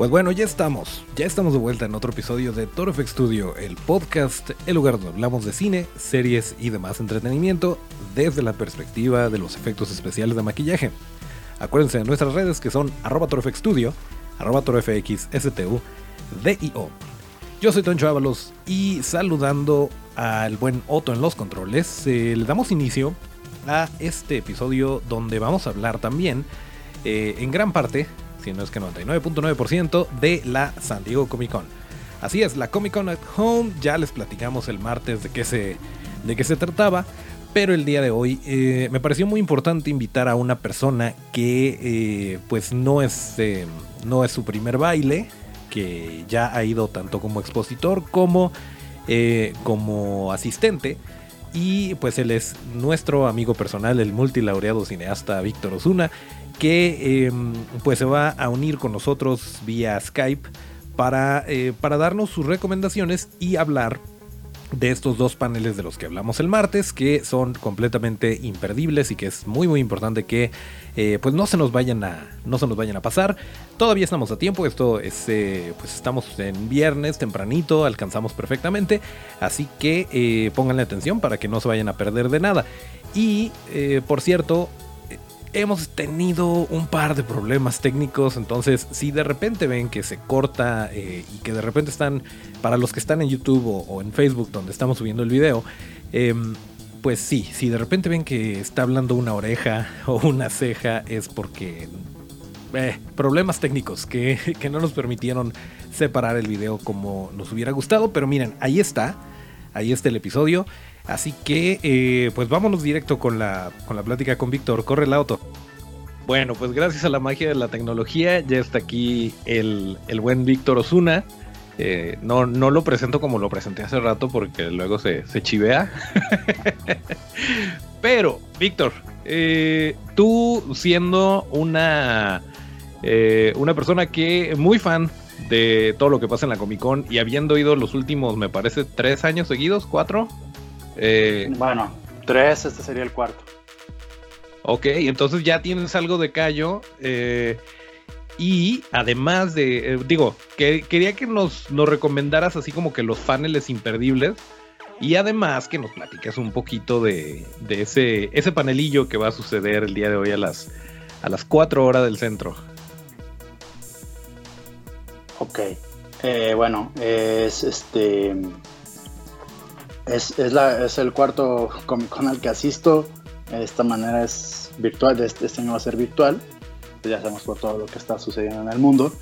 Pues bueno, ya estamos, ya estamos de vuelta en otro episodio de Toro FX Studio, el podcast, el lugar donde hablamos de cine, series y demás entretenimiento desde la perspectiva de los efectos especiales de maquillaje. Acuérdense de nuestras redes que son arroba Studio, arroba torofxstu, DIO. Yo soy Toncho Ábalos y saludando al buen Otto en los controles, eh, le damos inicio a este episodio donde vamos a hablar también, eh, en gran parte, si no es que 99.9% de la San Diego Comic Con. Así es, la Comic Con at Home, ya les platicamos el martes de qué se, de qué se trataba, pero el día de hoy eh, me pareció muy importante invitar a una persona que eh, pues no es, eh, no es su primer baile, que ya ha ido tanto como expositor como, como asistente. Y pues él es nuestro amigo personal, el multilaureado cineasta Víctor Osuna, que em, pues se va a unir con nosotros vía Skype para, eh, para darnos sus recomendaciones y hablar de estos dos paneles de los que hablamos el martes, que son completamente imperdibles y que es muy muy importante que eh, pues no se nos vayan a no se nos vayan a pasar. Todavía estamos a tiempo, esto es eh, pues estamos en viernes tempranito, alcanzamos perfectamente, así que pónganle atención para que no se vayan a perder de nada. Y por cierto, hemos tenido un par de problemas técnicos, entonces si de repente ven que se corta eh, y que de repente están, para los que están en YouTube o, en Facebook donde estamos subiendo el video, em, pues sí, si de repente ven que está hablando una oreja o una ceja es porque... Eh, problemas técnicos que, que no nos permitieron separar el video como nos hubiera gustado, pero miren, ahí está, ahí está el episodio. Así que, eh, pues vámonos directo con la, con la plática con Víctor. Corre el auto. Bueno, pues gracias a la magia de la tecnología, ya está aquí el, buen Víctor Osuna. Eh, no, no lo presento como lo presenté hace rato porque luego se, chivea. Pero, Víctor, eh, tú siendo una, una persona que muy fan de todo lo que pasa en la Comic Con y habiendo ido los últimos, me parece, tres años seguidos, cuatro, eh, bueno, tres, este sería el cuarto. Ok, entonces ya tienes algo de callo. Eh, y además de, eh, digo, que, quería que nos, nos, recomendaras así como que los paneles imperdibles. Y además que nos platiques un poquito de, de ese, ese panelillo que va a suceder el día de hoy a las, a las 4 horas del centro. Ok, bueno, es este es, es, la, es el cuarto Comic Con al que asisto. De esta manera es virtual, este, este año va a ser virtual. Ya sabemos por todo lo que está sucediendo en el mundo.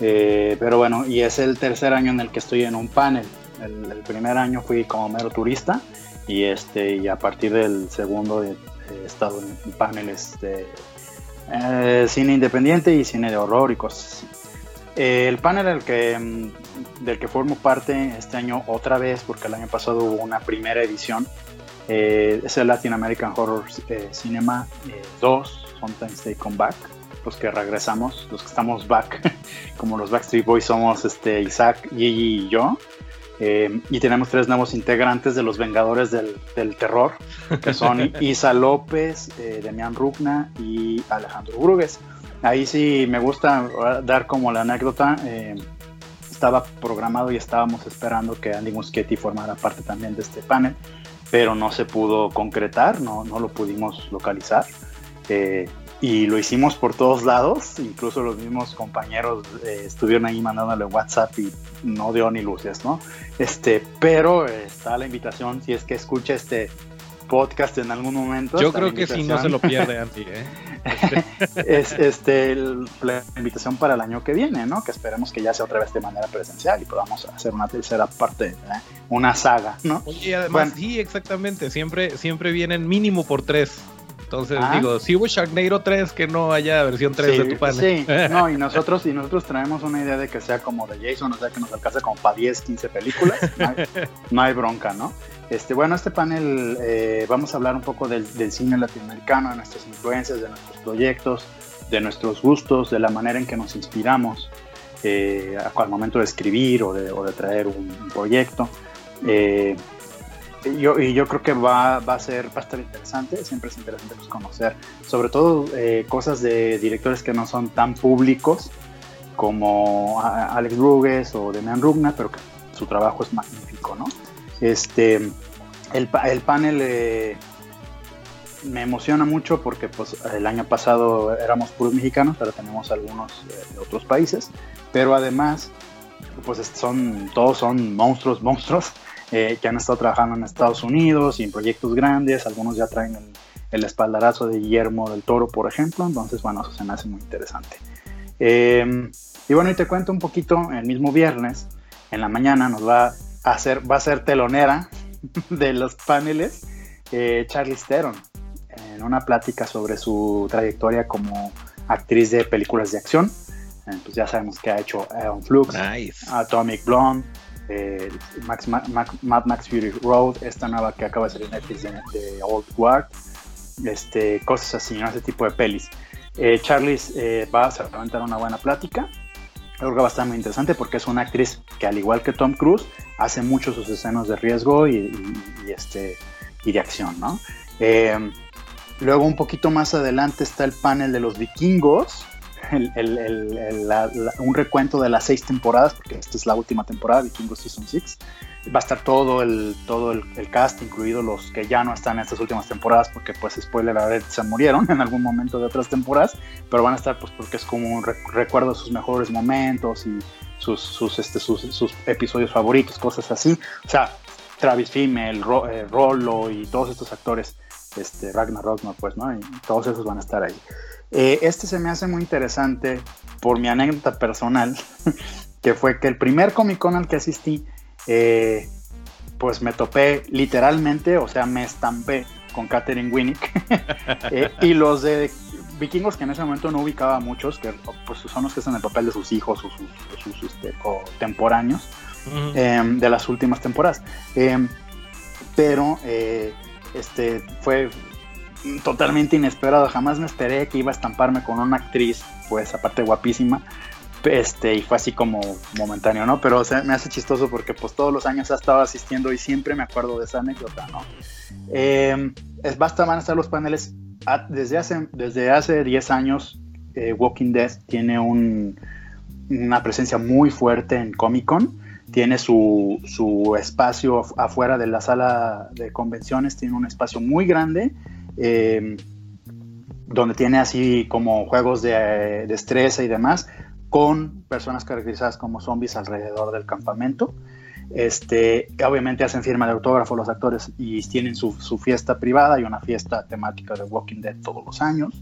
Eh, pero bueno, y es el tercer año en el que estoy en un panel. El, primer año fui como mero turista y, este, y a partir del segundo he, estado en paneles de eh, cine independiente y cine de horror y cosas así. Eh, el panel del que, mm, del que formo parte este año otra vez, porque el año pasado hubo una primera edición, eh, es el Latin American Horror eh, Cinema 2, Sometimes They Come Back, los que regresamos, los que estamos back, como los Backstreet Boys somos este, Isaac, Gigi y yo. y tenemos tres nuevos integrantes de los Vengadores del, del Terror, que son Isa López, Demian Rugna y Alejandro Brugues. Ahí sí me gusta dar como la anécdota. Eh, estaba programado y estábamos esperando que Andy Muschietti formara parte también de este panel, pero no se pudo concretar, no, no lo pudimos localizar. Eh, y lo hicimos por todos lados, incluso los mismos compañeros eh, estuvieron ahí mandándole WhatsApp y no dio ni luces, ¿no? Este, pero está la invitación, si es que escucha este podcast en algún momento. Yo creo que si no se lo pierde Andy, ¿eh? Es este, la invitación para el año que viene, ¿no? Que esperemos que ya sea otra vez de manera presencial y podamos hacer una tercera parte, ¿eh? una saga, ¿no? y además, sí, exactamente, siempre, siempre vienen mínimo por tres. Entonces, ah. digo, si hubo Sharknado 3, que no haya versión 3 de tu panel. Sí, no, y nosotros, y nosotros traemos una idea de que sea como de Jason, o sea, que nos alcance como para 10, 15 películas. No hay, bronca, ¿no? Este, bueno, este panel eh, vamos a hablar un poco del, cine latinoamericano, de nuestras influencias, de nuestros proyectos, de nuestros gustos, de la manera en que nos inspiramos eh, al momento de escribir o de, traer un, proyecto. Eh, yo, y yo creo que va, a ser, estar interesante, siempre es interesante pues, conocer, sobre todo cosas de directores que no son tan públicos como Alex Rugues o Demian Rugna, pero que su trabajo es magnífico, ¿no? Este, el, el panel eh, me emociona mucho porque pues, el año pasado éramos puros mexicanos, pero tenemos algunos eh, de otros países, pero además, pues son, todos son monstruos, monstruos eh, que han estado trabajando en Estados Unidos y en proyectos grandes, algunos ya traen el, espaldarazo de Guillermo del Toro, por ejemplo, entonces bueno, eso se me hace muy interesante. Eh, y bueno, y te cuento un poquito, el mismo viernes, en la mañana nos va a hacer, va a ser telonera de los paneles eh, Charlie Theron, en una plática sobre su trayectoria como actriz de películas de acción. pues ya sabemos que ha hecho Aeon Flux, Atomic Blonde, eh, Max, Mad Max Fury Road, esta nueva que acaba de salir en Netflix de, Old Guard, este, cosas así, ese tipo de pelis. Eh, Charlize eh, va a levantar una buena plática. Creo que va a estar muy interesante porque es una actriz que, al igual que Tom Cruise, hace mucho sus escenas de riesgo y, este, y de acción. ¿no? Eh, luego, un poquito más adelante, está el panel de los vikingos, un recuento de las seis temporadas, porque esta es la última temporada, Vikingos Season 6. Va a estar todo el, todo el, cast, incluido los que ya no están en estas últimas temporadas, porque pues spoiler a ver, se murieron en algún momento de otras temporadas, pero van a estar pues porque es como un recuerdo de sus mejores momentos y sus, este, sus, episodios favoritos, cosas así. O sea, Travis Fimmel, eh, Rollo y todos estos actores, este, Ragnar Rosner, pues, ¿no? Y todos esos van a estar ahí. Eh, este se me hace muy interesante por mi anécdota personal, que fue que el primer Comic Con al que asistí, eh, pues me topé literalmente, o sea, me estampé con Catherine Winnick y los de vikingos que en ese momento no ubicaba muchos, que pues, son los que están en el papel de sus hijos o sus, este, contemporáneos em, de las últimas temporadas. Em, pero este, fue totalmente inesperado. Jamás me esperé que iba a estamparme con una actriz, pues aparte guapísima. Este, y fue así como momentáneo, ¿no? Pero me hace chistoso porque pues todos los años ha estado asistiendo y siempre me acuerdo de esa anécdota, ¿no? Eh, es, basta, van a estar los paneles. Ah, desde hace, desde hace 10 años, eh, Walking Dead tiene un, una presencia muy fuerte en Comic Con. Tiene su, su espacio afuera de la sala de convenciones, tiene un espacio muy grande Em, donde tiene así como juegos de destreza y demás, con personas caracterizadas como zombies alrededor del campamento. Este, obviamente hacen firma de autógrafo los actores y tienen su, fiesta privada y una fiesta temática de Walking Dead todos los años.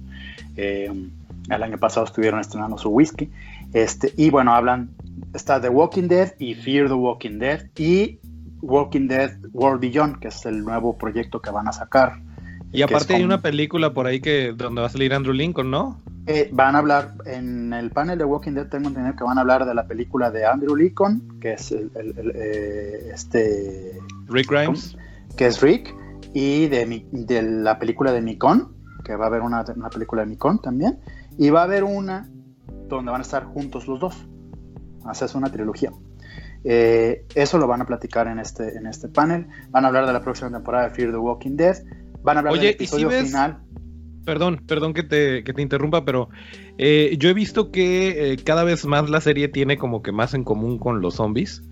Em, el año pasado estuvieron estrenando su whisky. Este, y bueno, hablan, está The Walking Dead y Fear the Walking Dead y Walking Dead World Beyond, que es el nuevo proyecto que van a sacar y aparte hay una película por ahí que donde va a salir Andrew Lincoln, ¿no? Eh, van a hablar, en el panel de Walking Dead tengo entendido que van a hablar de la película de Andrew Lincoln, que es el, eh, este... Rick Grimes. Que es Rick, y de, de la película de Mikon, que va a haber una, una película de Mikon también, y va a haber una donde van a estar juntos los dos. Haces una trilogía. Eh, eso lo van a platicar en este, en este panel. Van a hablar de la próxima temporada de Fear the Walking Dead. Van a hablar del episodio final. Perdón, perdón que te, que te interrumpa, pero eh, yo he visto que eh, cada vez más la serie tiene como que más en común con los zombies.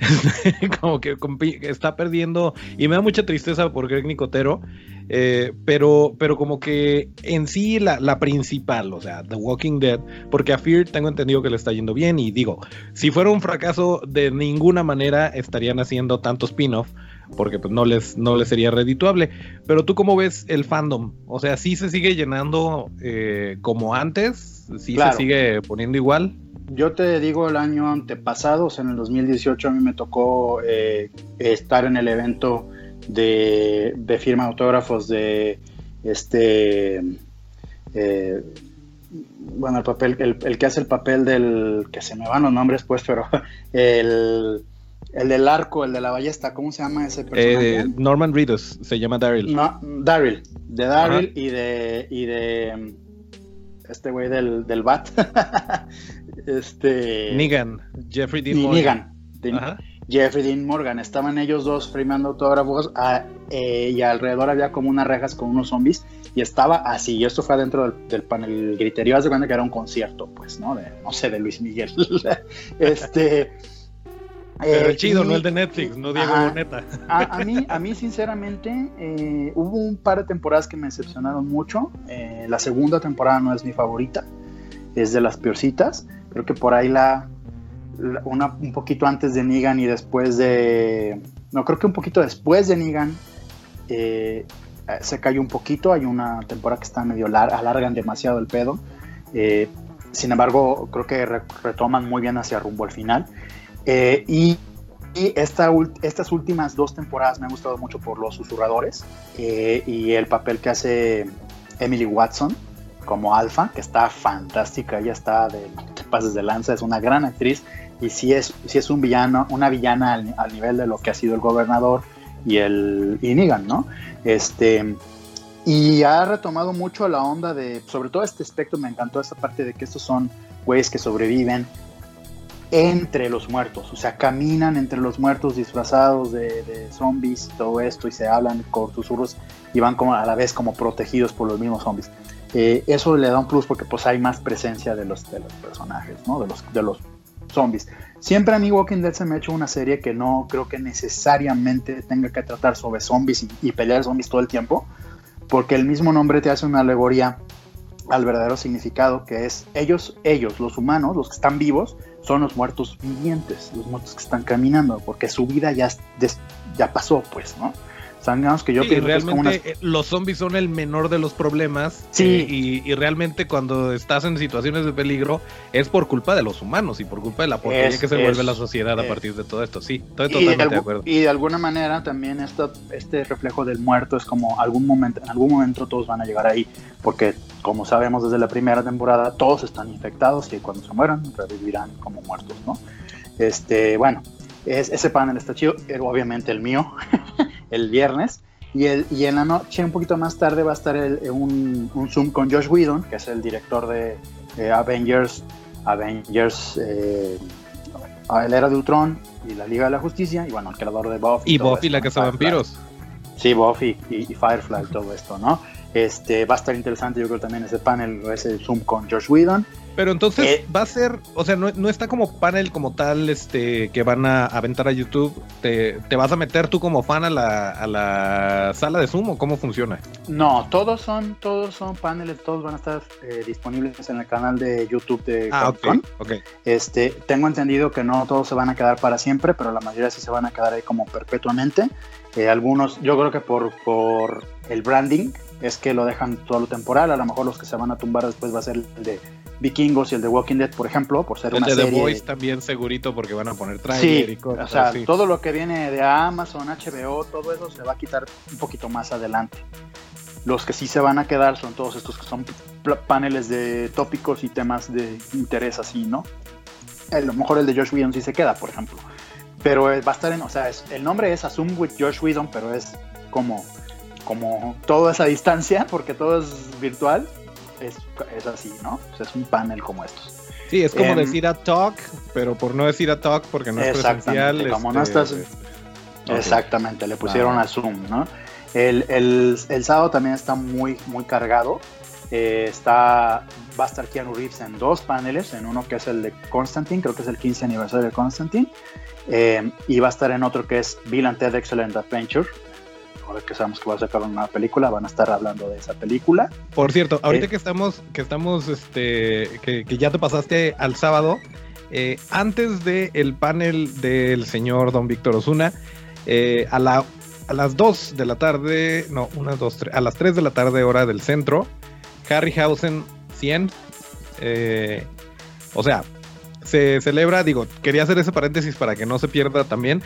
como que está perdiendo y me da mucha tristeza por Greg Nicotero eh, pero pero como que en sí la, la, principal o sea The Walking Dead porque a Fear tengo entendido que le está yendo bien y digo si fuera un fracaso de ninguna manera estarían haciendo tanto spin-off porque pues no les, no les sería redituable. Pero tú cómo ves el fandom? O sea, ¿sí se sigue llenando eh, como antes? ¿Sí se sigue poniendo igual? Yo te digo, el año antepasado, o sea, en el 2018 a mí me tocó eh, estar en el evento de, firma de autógrafos de este, eh, bueno, el papel, el, que hace el papel del, que se me van los nombres pues, pero el, el del arco, el de la ballesta, ¿cómo se llama ese personaje? Norman Reedus, se llama Daryl. No, Daryl, de Daryl y de, y de este güey del, del Bat. este. Negan, Jeffrey Dean Morgan. Jeffrey Dean Morgan. Estaban ellos dos firmando autógrafos ah, eh, y alrededor había como unas rejas con unos zombies y estaba así. Y esto fue dentro del, panel griterío. Hace cuenta que era un concierto, pues, ¿no? De, no sé, de Luis Miguel. este. Pero el eh, chido, no el de Netflix, no Diego Boneta. A, mí, a mí, sinceramente, eh, hubo un par de temporadas que me decepcionaron mucho. Eh, la segunda temporada no es mi favorita, es de las peorcitas. Creo que por ahí la, una, un poquito antes de Negan y después de. No, creo que un poquito después de Negan se cayó un poquito. Hay una temporada que está medio larga, alargan demasiado el pedo. sin embargo, creo que retoman muy bien hacia rumbo al final. Eh, y, estas últimas dos temporadas me han gustado mucho por los susurradores eh, y el papel que hace Emily Watson como Alpha, que está fantástica, ella está de pases de lanza, es una gran actriz y si es, si es un villano, una villana al, nivel de lo que ha sido el gobernador y el y Negan, ¿no? Este, y ha retomado mucho la onda de, sobre todo este aspecto, me encantó esta parte de que estos son güeyes que sobreviven, entre los muertos, o sea, caminan entre los muertos disfrazados de, zombies y todo esto y se hablan con susurros y van como a la vez como protegidos por los mismos zombies. Eh, eso le da un plus porque pues hay más presencia de los, de personajes, ¿no? De los, de zombies. Siempre a mí Walking Dead se me ha hecho una serie que no creo que necesariamente tenga que tratar sobre zombies y, y pelear zombies todo el tiempo, porque el mismo nombre te hace una alegoría al verdadero significado que es ellos, ellos, los humanos, los que están vivos, son los muertos vivientes, los muertos que están caminando, porque su vida ya, ya pasó, pues, ¿no? Que yo realmente los zombies son el menor de los problemas. Sí. Eh, y, realmente cuando estás en situaciones de peligro es por culpa de los humanos y por culpa de la porquería que se vuelve la sociedad a partir de todo esto. Sí, estoy totalmente de, acuerdo. Y de alguna manera también este reflejo del muerto es como algún momento, en algún momento todos van a llegar ahí, porque como sabemos desde la primera temporada, todos están infectados y cuando se mueran revivirán como muertos, ¿no? Este, bueno, es, ese panel está chido, eh, obviamente el mío. el viernes. Y, el, y en la noche, un poquito más tarde, va a estar el, un, un, Zoom con Josh Whedon, que es el director de Avengers, Avengers, eh, el Era de Ultron y la Liga de la Justicia, y bueno, el creador de Buffy. Y Buffy, la Casa de Vampiros. Sí, Buffy y, y Firefly, todo esto, ¿no? Este, va a estar interesante, yo creo también ese panel, ese Zoom con Josh Whedon. Pero entonces eh, va a ser, o sea, no, está como panel como tal, este, que van a aventar a YouTube. ¿Te, vas a meter tú como fan a la, a la sala de Zoom o cómo funciona? No, todos son, todos son paneles, todos van a estar eh, disponibles en el canal de YouTube de ah, okay, Este, tengo entendido que no todos se van a quedar para siempre, pero la mayoría sí se van a quedar ahí como perpetuamente. Eh, algunos, yo creo que por, por el branding es que lo dejan todo lo temporal. A lo mejor los que se van a tumbar después va a ser el de Vikingos y el de Walking Dead, por ejemplo, por ser el una de serie. The Voice también segurito porque van a poner trailer y cosas. O sea, todo lo que viene de Amazon, HBO, todo eso se va a quitar un poquito más adelante. Los que sí se van a quedar son todos estos que son paneles de tópicos y temas de interés así, ¿no? A lo mejor el de Josh Whedon sí se queda, por ejemplo. Pero va a estar en, o sea, el nombre es Assume with Josh Whedon, pero es como, como toda esa distancia, porque todo es virtual es, así, ¿no? es un panel como estos. Sí, es como em, decir a talk, pero por no decir a talk porque no es presencial. Como no estás. Exactamente, le pusieron a Zoom, ¿no? El, el, el, sábado también está muy, muy cargado. Eh, está, va a estar Keanu Reeves en dos paneles, en uno que es el de Constantine, creo que es el 15 aniversario de Constantine, eh, y va a estar en otro que es Bill and Ted Excellent Adventure, ahora que sabemos que va a sacar una película, van a estar hablando de esa película. Por cierto, ahorita eh, que estamos, que estamos, este, que, ya te pasaste al sábado, eh, antes del el panel del señor Don Víctor Osuna, eh, a, la, a las 2 de la tarde, no, una, dos, tres, a las 3 de la tarde, hora del centro, Harryhausen 100, o sea, se celebra, digo, quería hacer ese paréntesis para que no se pierda también.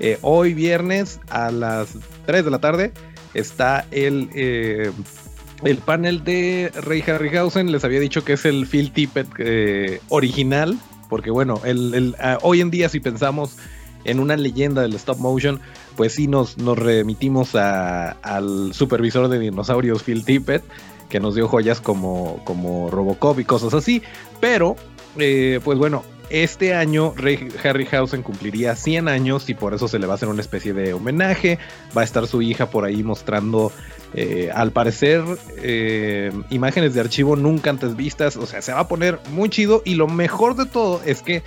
Eh, hoy viernes a las 3 de la tarde está el, eh, el panel de Ray Harryhausen. Les había dicho que es el Phil Tippett eh, original, porque bueno, el, ah, hoy en día si pensamos en una leyenda del stop motion, pues sí nos, nos remitimos al supervisor de dinosaurios Phil Tippett, que nos dio joyas como, como Robocop y cosas así, pero eh, pues bueno, este año Ray Harryhausen cumpliría 100 años y por eso se le va a hacer una especie de homenaje. Va a estar su hija por ahí mostrando, eh, al parecer, eh, imágenes de archivo nunca antes vistas. O sea, se va a poner muy chido y lo mejor de todo es que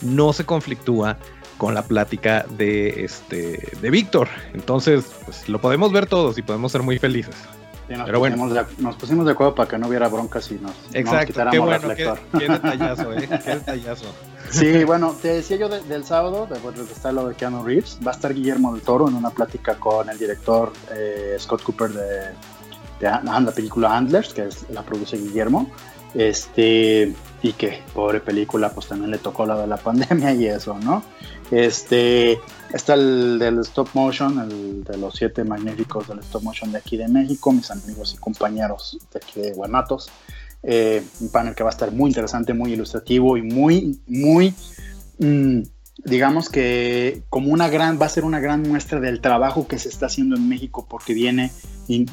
no se conflictúa con la plática de este de Víctor. Entonces, pues lo podemos ver todos y podemos ser muy felices nos, Pero pusimos bueno. de, nos pusimos de acuerdo para que no hubiera broncas y nos, Exacto, quitáramos qué reflector. Qué, detallazo, ¿eh? Qué detallazo. Sí, bueno, te decía yo del sábado, después de está lo de Keanu Reeves, va a estar Guillermo del Toro en una plática con el director eh, Scott Cooper de, de, la película Antlers, que es, la produce Guillermo. Este, y que pobre película, pues también le tocó la de la pandemia y eso, ¿no? Este, está el del stop motion, el de los siete magníficos del stop motion de aquí de México, mis amigos y compañeros de aquí de Guanatos. Eh, un panel que va a estar muy interesante, muy ilustrativo y muy, muy, mm, digamos que como una gran, va a ser una gran muestra del trabajo que se está haciendo en México porque viene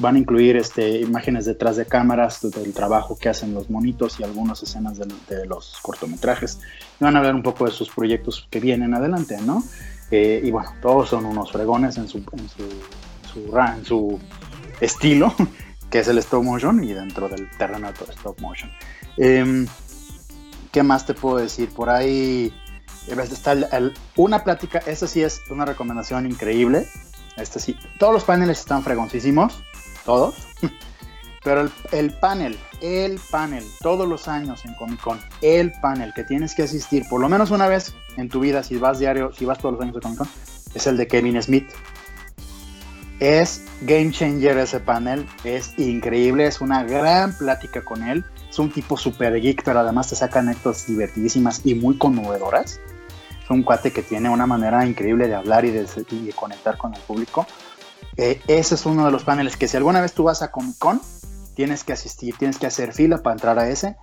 van a incluir este, imágenes detrás de cámaras del trabajo que hacen los monitos y algunas escenas de, los cortometrajes. Y van a ver un poco de sus proyectos que vienen adelante, ¿no? Eh, y bueno, todos son unos fregones en su, en su, en su estilo, que es el stop motion y dentro del terreno de stop motion. Em, ¿Qué más te puedo decir? Por ahí una plática, esta sí es una recomendación increíble. Este sí, todos los paneles están fregoncísimos, todos. Pero el, el, panel, el panel, todos los años en Comic Con, el panel que tienes que asistir por lo menos una vez en tu vida, si vas diario, si vas todos los años a Comic Con, es el de Kevin Smith. Es game changer ese panel, es increíble, es una gran plática con él. Es un tipo super geek, pero además te saca anécdotas divertidísimas y muy conmovedoras un cuate que tiene una manera increíble de hablar y de, conectar con el público. Eh, ese es uno de los paneles que si alguna vez tú vas a Comic Con, tienes que asistir, tienes que hacer fila para entrar a ese.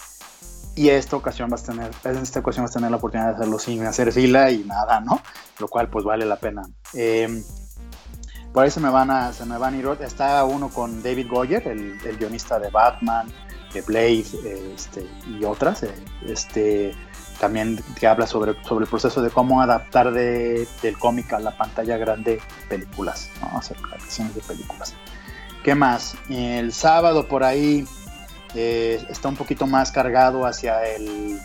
Y esta ocasión vas a tener, esta ocasión vas a tener la oportunidad de hacerlo sin hacer fila y nada, ¿no? Lo cual pues vale la pena. Em, por ahí se me van a, se me van a ir. Está uno con David Goyer, el, guionista de Batman, de Blade, este, y otras. Eh, este, también que habla sobre, sobre el proceso de cómo adaptar de, del cómic a la pantalla grande películas, ¿no? hacer adaptaciones de películas. ¿Qué más? El sábado por ahí eh, está un poquito más cargado hacia el,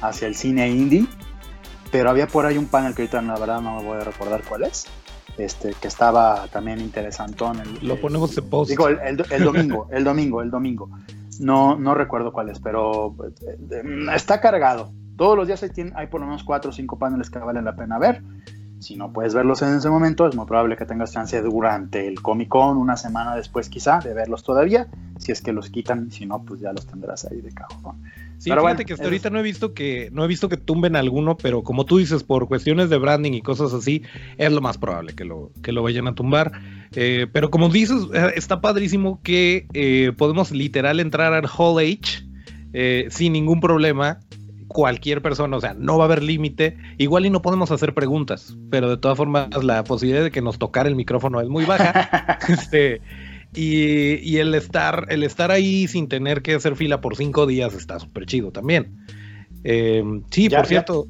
hacia el cine indie, pero había por ahí un panel que ahorita la verdad no me voy a recordar cuál es. Este, que estaba también interesantón. El, Lo ponemos de post. Digo, el, el, domingo, el domingo, el domingo. No, no recuerdo cuál es, pero eh, está cargado. Todos los días hay, hay por lo menos cuatro o cinco paneles que valen la pena ver. Si no puedes verlos en ese momento, es muy probable que tengas chance durante el Comic Con, una semana después quizá, de verlos todavía. Si es que los quitan, si no, pues ya los tendrás ahí de cajón. Sí, pero fíjate que hasta ahorita no he visto que no he visto que tumben alguno, pero como tú dices, por cuestiones de branding y cosas así, es lo más probable que lo, que lo vayan a tumbar. Eh, pero como dices, eh, está padrísimo que eh, podemos literal entrar al Hall H sin ningún problema cualquier persona, o sea, no va a haber límite. Igual y no podemos hacer preguntas, pero de todas formas la posibilidad de que nos tocar el micrófono es muy baja. este, y, el estar, el estar ahí sin tener que hacer fila por cinco días está súper chido también. Eh, sí, por cierto.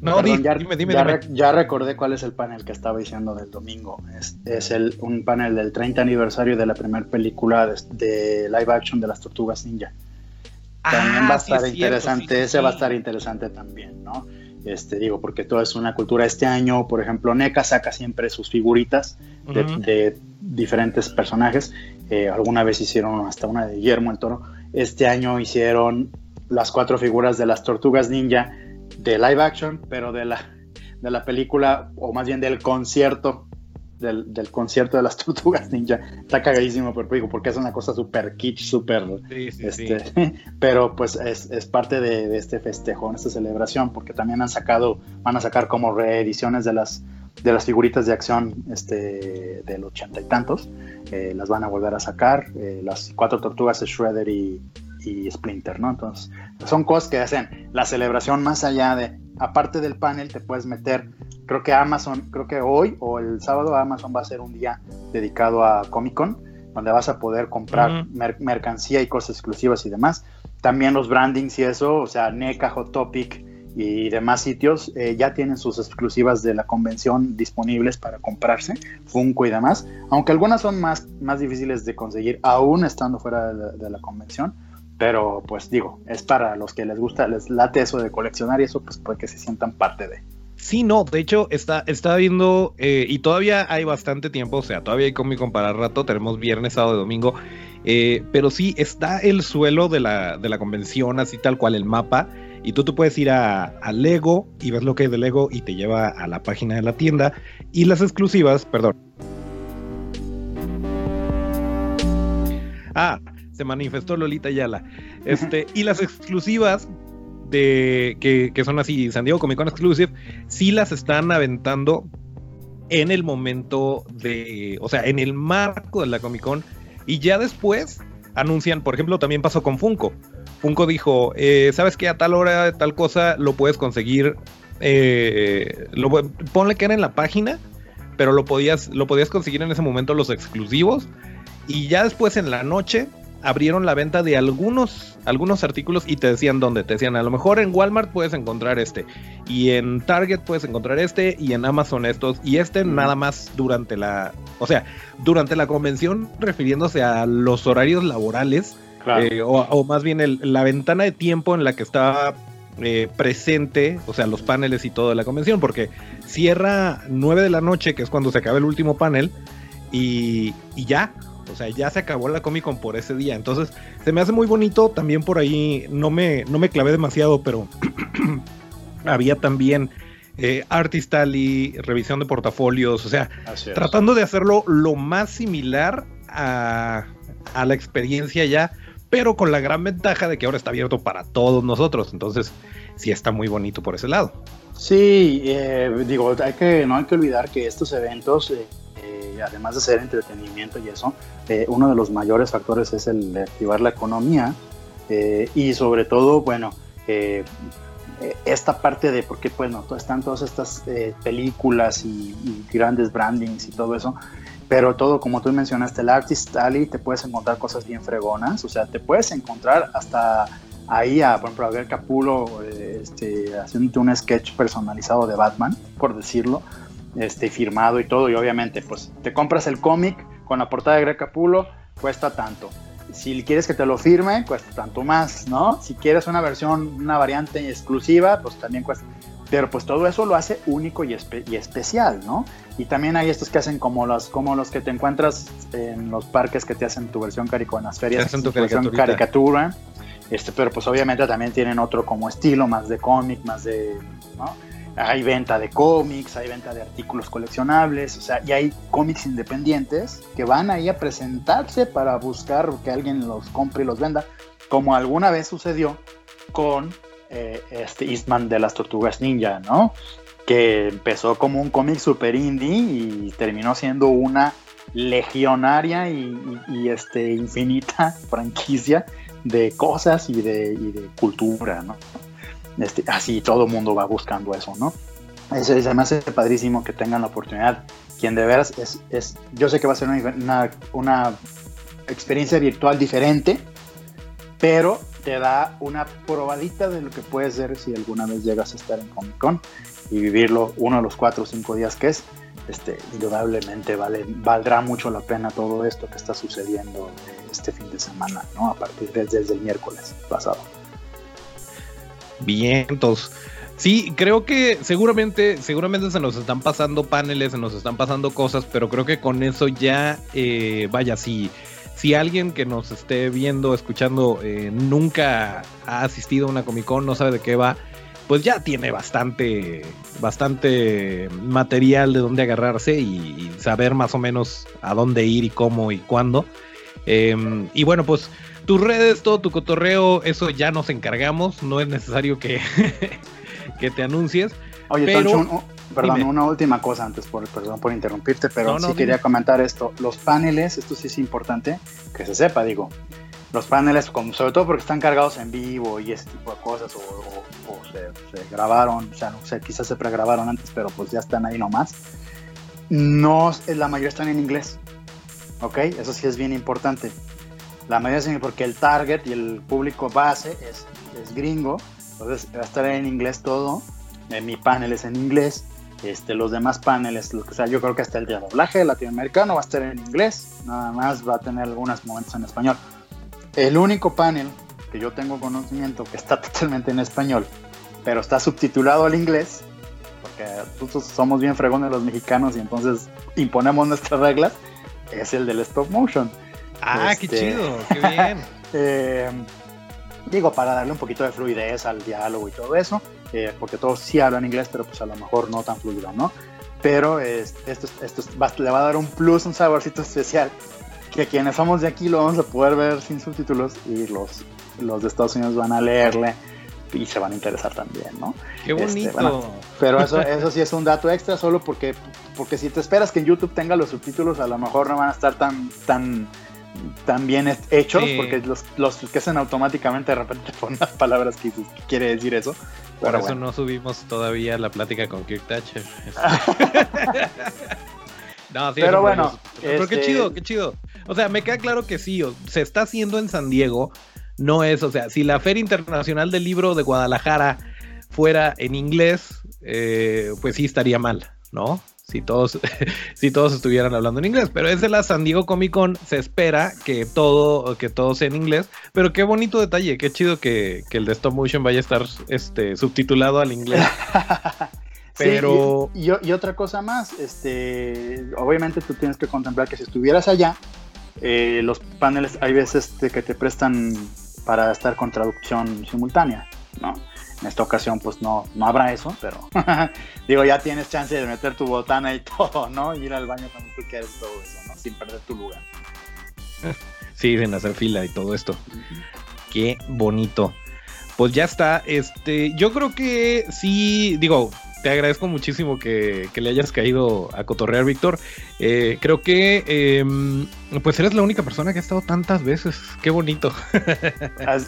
No, ya, dime, dime, ya, recordé cuál es el panel que estaba diciendo del domingo. Es, el, un panel del 30 aniversario de la primera película de live action de las Tortugas Ninja. También va a ah, estar interesante, ese va a estar interesante también, ¿no? Este, digo, porque todo es una cultura. Este año, por ejemplo, NECA saca siempre sus figuritas de, diferentes personajes. Eh, alguna vez hicieron hasta una de Guillermo el Toro. Este año hicieron las cuatro figuras de las tortugas ninja de live action, pero de la, de la película, o más bien del concierto del, concierto de las tortugas ninja. Está cagadísimo, pero porque es una cosa súper kitsch, súper... este, pero pues es, parte de, este festejo, esta celebración, porque también han sacado, van a sacar como reediciones de las, de las figuritas de acción este, del ochenta y tantos. eh, las van a volver a sacar. Eh, las cuatro tortugas es Shredder y, y, Splinter, ¿no? Entonces, son cosas que hacen la celebración más allá de, aparte del panel, te puedes meter, creo que Amazon, creo que hoy o el sábado Amazon va a ser un día dedicado a Comic Con, donde vas a poder comprar mercancía y cosas exclusivas y demás. También los brandings y eso, o sea, NECA, Hot Topic, y demás sitios eh, ya tienen sus exclusivas de la convención disponibles para comprarse, Funko y demás, aunque algunas son más, más difíciles de conseguir aún estando fuera de la, convención, pero pues digo, es para los que les gusta, les late eso de coleccionar y eso, pues puede que se sientan parte de. Sí, no, de hecho está, está viendo eh, y todavía hay bastante tiempo, o sea, todavía hay cómic para rato, tenemos viernes, sábado y domingo, eh, pero sí está el suelo de la, de la convención, así tal cual el mapa, y tú te puedes ir a, Lego y ves lo que hay de Lego y te lleva a la página de la tienda. Y las exclusivas, perdón. Ah, se manifestó Lolita Yala. Este, y las exclusivas que, que, son así, San Diego Comic Con Exclusive, sí las están aventando en el momento de, o sea, en el marco de la Comic Con. Y ya después anuncian, por ejemplo, también pasó con Funko. Funko dijo, eh, ¿sabes qué? A tal hora, tal cosa, lo puedes conseguir. Eh, lo, ponle que era en la página, pero lo podías, lo podías conseguir en ese momento los exclusivos. Y ya después en la noche abrieron la venta de algunos, algunos artículos y te decían dónde. Te decían, a lo mejor en Walmart puedes encontrar este. Y en Target puedes encontrar este. Y en Amazon estos. Y este nada más durante la... O sea, durante la convención refiriéndose a los horarios laborales eh, o, más bien la ventana de tiempo en la que estaba eh, presente, o sea, los paneles y todo de la convención, porque cierra 9 de la noche, que es cuando se acaba el último panel, y, ya, o sea, ya se acabó la Comic Con por ese día. Entonces, se me hace muy bonito. También por ahí, no me, no me clavé demasiado, pero había también eh, Artist Alley, revisión de portafolios, o sea, tratando de hacerlo lo más similar a, a la experiencia ya pero con la gran ventaja de que ahora está abierto para todos nosotros. Entonces, sí está muy bonito por ese lado. Sí, eh, digo, hay que, no hay que olvidar que estos eventos, eh, eh, además de ser entretenimiento y eso, uno de los mayores factores es el de activar la economía y sobre todo, bueno, esta parte de, porque bueno, están todas estas películas y, y, grandes brandings y todo eso, pero todo, como tú mencionaste, el Artist Alley, te puedes encontrar cosas bien fregonas. O sea, te puedes encontrar hasta ahí, a, por ejemplo, a ver Capulo eh, este, haciendo un sketch personalizado de Batman, por decirlo, este, firmado y todo. Y obviamente, pues te compras el cómic con la portada de Greg Capulo, cuesta tanto. Si quieres que te lo firme, cuesta tanto más, ¿no? Si quieres una versión, una variante exclusiva, pues también cuesta. Pero pues todo eso lo hace único y, y especial, ¿no? Y también hay estos que hacen como los, como los que te encuentras en los parques que te hacen tu versión carico en las ferias. hacen tu caricatura. Este, pero pues obviamente también tienen otro como estilo, más de cómic, más de... Hay venta de cómics, hay venta de artículos coleccionables, o sea, y hay cómics independientes que van ahí a presentarse para buscar que alguien los compre y los venda, como alguna vez sucedió con eh, este Eastman de las Tortugas Ninja, ¿no? que empezó como un cómic super indie y terminó siendo una legionaria y, este, infinita franquicia de cosas y de, cultura, ¿no? Este, así todo mundo va buscando eso, ¿no? Eso se me padrísimo que tengan la oportunidad. Quien de veras es, es yo sé que va a ser una, una experiencia virtual diferente, pero te da una probadita de lo que puede ser si alguna vez llegas a estar en Comic Con y vivirlo uno de los cuatro o cinco días que es, este, indudablemente vale, valdrá mucho la pena todo esto que está sucediendo este fin de semana, ¿no? A partir de, desde el miércoles pasado. Bien, entonces, sí, creo que seguramente, seguramente se nos están pasando paneles, se nos están pasando cosas, pero creo que con eso ya, eh, vaya, si, si alguien que nos esté viendo, escuchando, eh, nunca ha asistido a una Comic Con, no sabe de qué va, pues ya tiene bastante, bastante material de dónde agarrarse y, saber más o menos a dónde ir y cómo y cuándo. Em, y bueno, pues tus redes, todo tu cotorreo, eso ya nos encargamos, no es necesario que, que te anuncies. Oye, pero... perdón, una última cosa antes, por, perdón por interrumpirte, pero sí quería comentar esto. Los paneles, esto sí es importante que se sepa, digo. Los paneles, como, sobre todo porque están cargados en vivo y ese tipo de cosas, o, se, grabaron, o sea, no sé, quizás se pregrabaron antes, pero pues ya están ahí nomás. No, la mayoría están en inglés, ¿ok? Eso sí es bien importante. La mayoría porque el target y el público base es, es gringo, entonces va a estar en inglés todo. Eh, mi panel es en inglés. Este, los demás paneles, o sea, yo creo que hasta el de doblaje latinoamericano va a estar en inglés, nada más va a tener algunos momentos en español. El único panel que yo tengo conocimiento que está totalmente en español, pero está subtitulado al inglés, porque nosotros somos bien fregones los mexicanos y entonces imponemos nuestras reglas, es el del stop motion. Ah, qué este, chido, qué bien. Eh, digo, para darle un poquito de fluidez al diálogo y todo eso, eh, porque todos sí hablan inglés, pero pues a lo mejor no tan fluido, ¿no? Pero esto, esto le va a dar un plus, un saborcito especial, que quienes somos de aquí lo vamos a poder ver sin subtítulos y los, los de Estados Unidos van a leerle y se van a interesar también, ¿no? Qué este, bonito. pero eso, eso sí es un dato extra, solo porque, porque si te esperas que en YouTube tenga los subtítulos, a lo mejor no van a estar tan, tan tan bien hechos, porque los, los que hacen automáticamente de repente ponen las palabras que, quiere decir eso. Por eso no subimos todavía la plática con Kirk Thatcher. no, sí, pero bueno. Pero qué este chido, qué chido. O sea, me queda claro que sí, se está haciendo en San Diego. No es, o sea, si la Feria Internacional del Libro de Guadalajara fuera en inglés, eh, pues sí estaría mal, ¿no? Si todos, si todos estuvieran hablando en inglés. Pero es de la San Diego Comic Con, se espera que todo, que todo sea en inglés. Pero qué bonito detalle, qué chido que, el de Stop Motion vaya a estar este, subtitulado al inglés. Pero. y, otra cosa más, este, obviamente tú tienes que contemplar que si estuvieras allá, eh, los paneles hay veces que te prestan para estar con traducción simultánea, ¿no? En esta ocasión pues no, no habrá eso, pero digo, ya tienes chance de meter tu botana y todo, ¿no? Y ir al baño cuando tú quieres todo eso, ¿no? Sin perder tu lugar. Sí, sin hacer fila y todo esto. Qué bonito. Pues ya está. Este, yo creo que sí, digo, te agradezco muchísimo que, le hayas caído a cotorrear, Víctor. Eh, creo que em, pues eres la única persona que ha estado tantas veces. Qué bonito.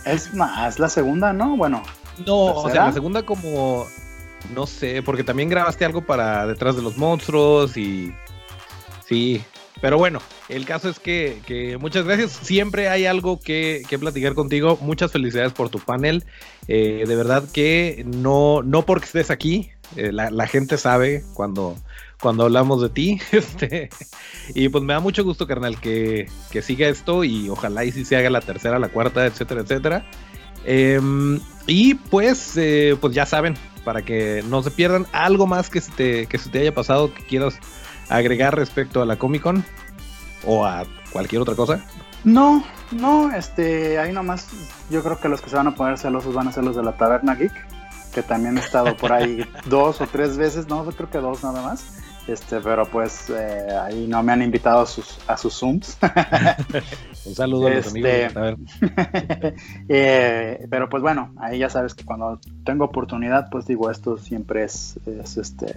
es, más, la segunda, ¿no? Bueno, no, o sea, la segunda como, no sé, porque también grabaste algo para Detrás de los Monstruos y... Sí, pero bueno, el caso es que, muchas gracias. Siempre hay algo que, platicar contigo. Muchas felicidades por tu panel. Eh, de verdad que no, no porque estés aquí, eh, la, gente sabe cuando, cuando hablamos de ti. Este, y pues me da mucho gusto, carnal, que, que siga esto y ojalá y si se haga la tercera, la cuarta, etcétera, etcétera. Em, y pues, eh, pues ya saben, para que no se pierdan algo más que se, te, que se te haya pasado que quieras agregar respecto a la Comic Con o a cualquier otra cosa. No, no, este, ahí nomás, yo creo que los que se van a poner celosos van a ser los de la Taberna Geek, que también he estado por ahí dos o tres veces, no, creo que dos nada más. Este, pero pues eh, ahí no me han invitado a sus, a sus Zooms. Un saludo a los este, amigos. Eh, pero pues bueno, ahí ya sabes que cuando tengo oportunidad, pues digo, esto siempre es, este,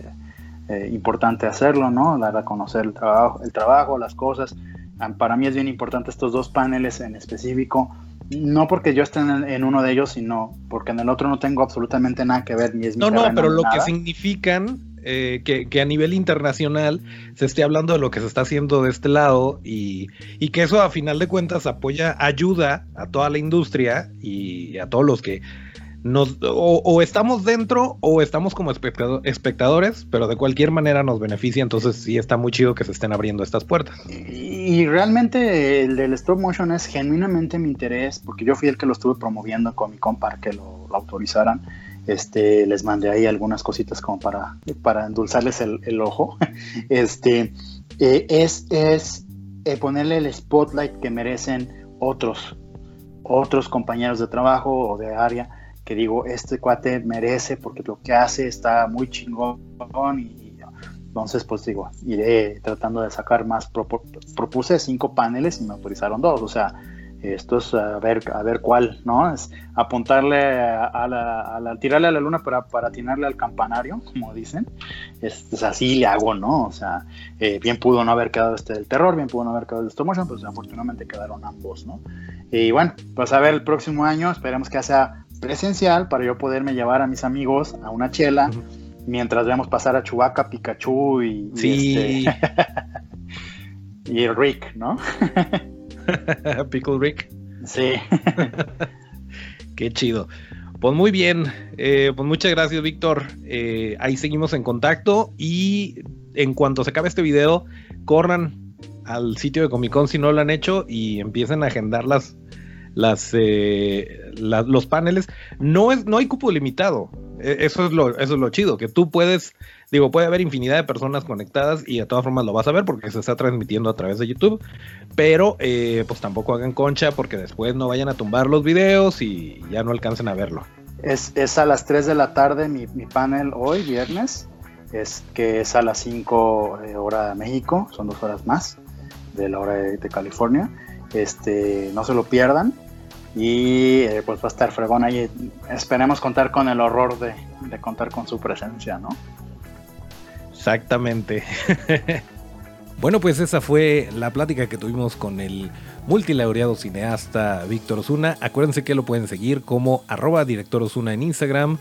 eh, importante hacerlo, ¿no? Dar a conocer el trabajo, el trabajo, las cosas. Ah, para mí es bien importante estos dos paneles en específico. No porque yo esté en, uno de ellos, sino porque en el otro no tengo absolutamente nada que ver. Ni es no, no, pero lo que significan eh, que, a nivel internacional se esté hablando de lo que se está haciendo de este lado y, que eso a final de cuentas apoya, ayuda a toda la industria y a todos los que nos o, estamos dentro o estamos como espectadores, pero de cualquier manera nos beneficia, entonces sí está muy chido que se estén abriendo estas puertas. Y, realmente el del stop motion es genuinamente mi interés, porque yo fui el que lo estuve promoviendo con mi compa que lo autorizaran este, les mandé ahí algunas cositas como para, para endulzarles el, ojo. Este, eh, es, es eh, ponerle el spotlight que merecen otros, otros compañeros de trabajo o de área que digo, este cuate merece porque lo que hace está muy chingón y entonces pues digo, iré tratando de sacar más, propuse cinco paneles y me autorizaron dos, o sea, Esto es a ver, a ver cuál, ¿no? Es apuntarle a, la, tirarle a la luna para, para atinarle al campanario, como dicen. Es, así le hago, ¿no? O sea, eh, bien pudo no haber quedado este del terror, bien pudo no haber quedado el stop motion, pues afortunadamente quedaron ambos, ¿no? Y bueno, pues a ver el próximo año, esperemos que sea presencial para yo poderme llevar a mis amigos a una chela mientras vemos pasar a Chewbacca, Pikachu y, sí. este, y Rick, ¿no? Pickle Rick. Sí. Qué chido. Pues muy bien, eh, pues muchas gracias Víctor. Eh, ahí seguimos en contacto y en cuanto se acabe este video, corran al sitio de Comic Con si no lo han hecho y empiecen a agendar las, las, eh, los paneles. No, es, no hay cupo limitado. E, eso es, lo, eso es lo chido, que tú puedes Digo, puede haber infinidad de personas conectadas y de todas formas lo vas a ver porque se está transmitiendo a través de YouTube. Pero eh, pues tampoco hagan concha porque después no vayan a tumbar los videos y ya no alcancen a verlo. Es, es a las 3 de la tarde mi, panel hoy, viernes. Es que es a las 5 eh, hora de México, son dos horas más de la hora de, California. Este, no se lo pierdan. Y eh, pues va a estar fregón ahí. Esperemos contar con el horror de, de contar con su presencia, ¿no? Exactamente. bueno, pues esa fue la plática que tuvimos con el multilaureado cineasta Víctor Osuna. Acuérdense que lo pueden seguir como arroba director Osuna en Instagram.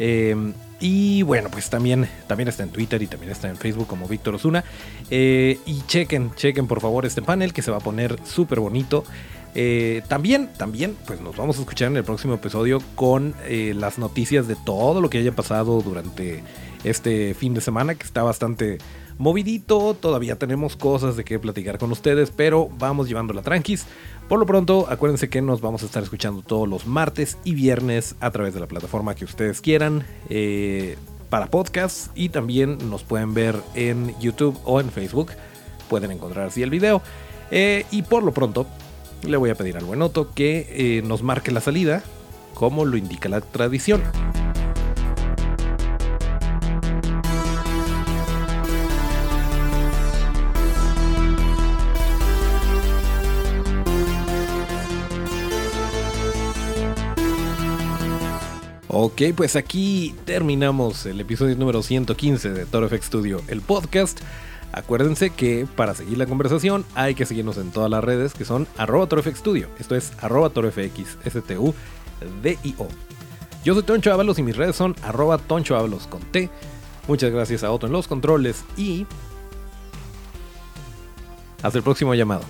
Em, y bueno, pues también, también está en Twitter y también está en Facebook como Víctor Osuna. Eh, y chequen, chequen por favor este panel que se va a poner súper bonito. Eh, también, también, pues nos vamos a escuchar en el próximo episodio con eh, las noticias de todo lo que haya pasado durante este fin de semana que está bastante movidito. Todavía tenemos cosas de que platicar con ustedes, pero vamos llevándola tranquis. Por lo pronto, acuérdense que nos vamos a estar escuchando todos los martes y viernes a través de la plataforma que ustedes quieran. Eh, para podcast y también nos pueden ver en YouTube o en Facebook. Pueden encontrar así el video. Y por lo pronto, le voy a pedir al buenoto que eh, nos marque la salida, como lo indica la tradición. Ok, pues aquí terminamos el episodio número 115 de Toro FX Studio, el podcast. Acuérdense que para seguir la conversación hay que seguirnos en todas las redes que son arroba. Esto es arroba. Yo soy Toncho Ábalos y mis redes son arroba Toncho Ábalos con T. Muchas gracias a Otto en los controles y hasta el próximo llamado.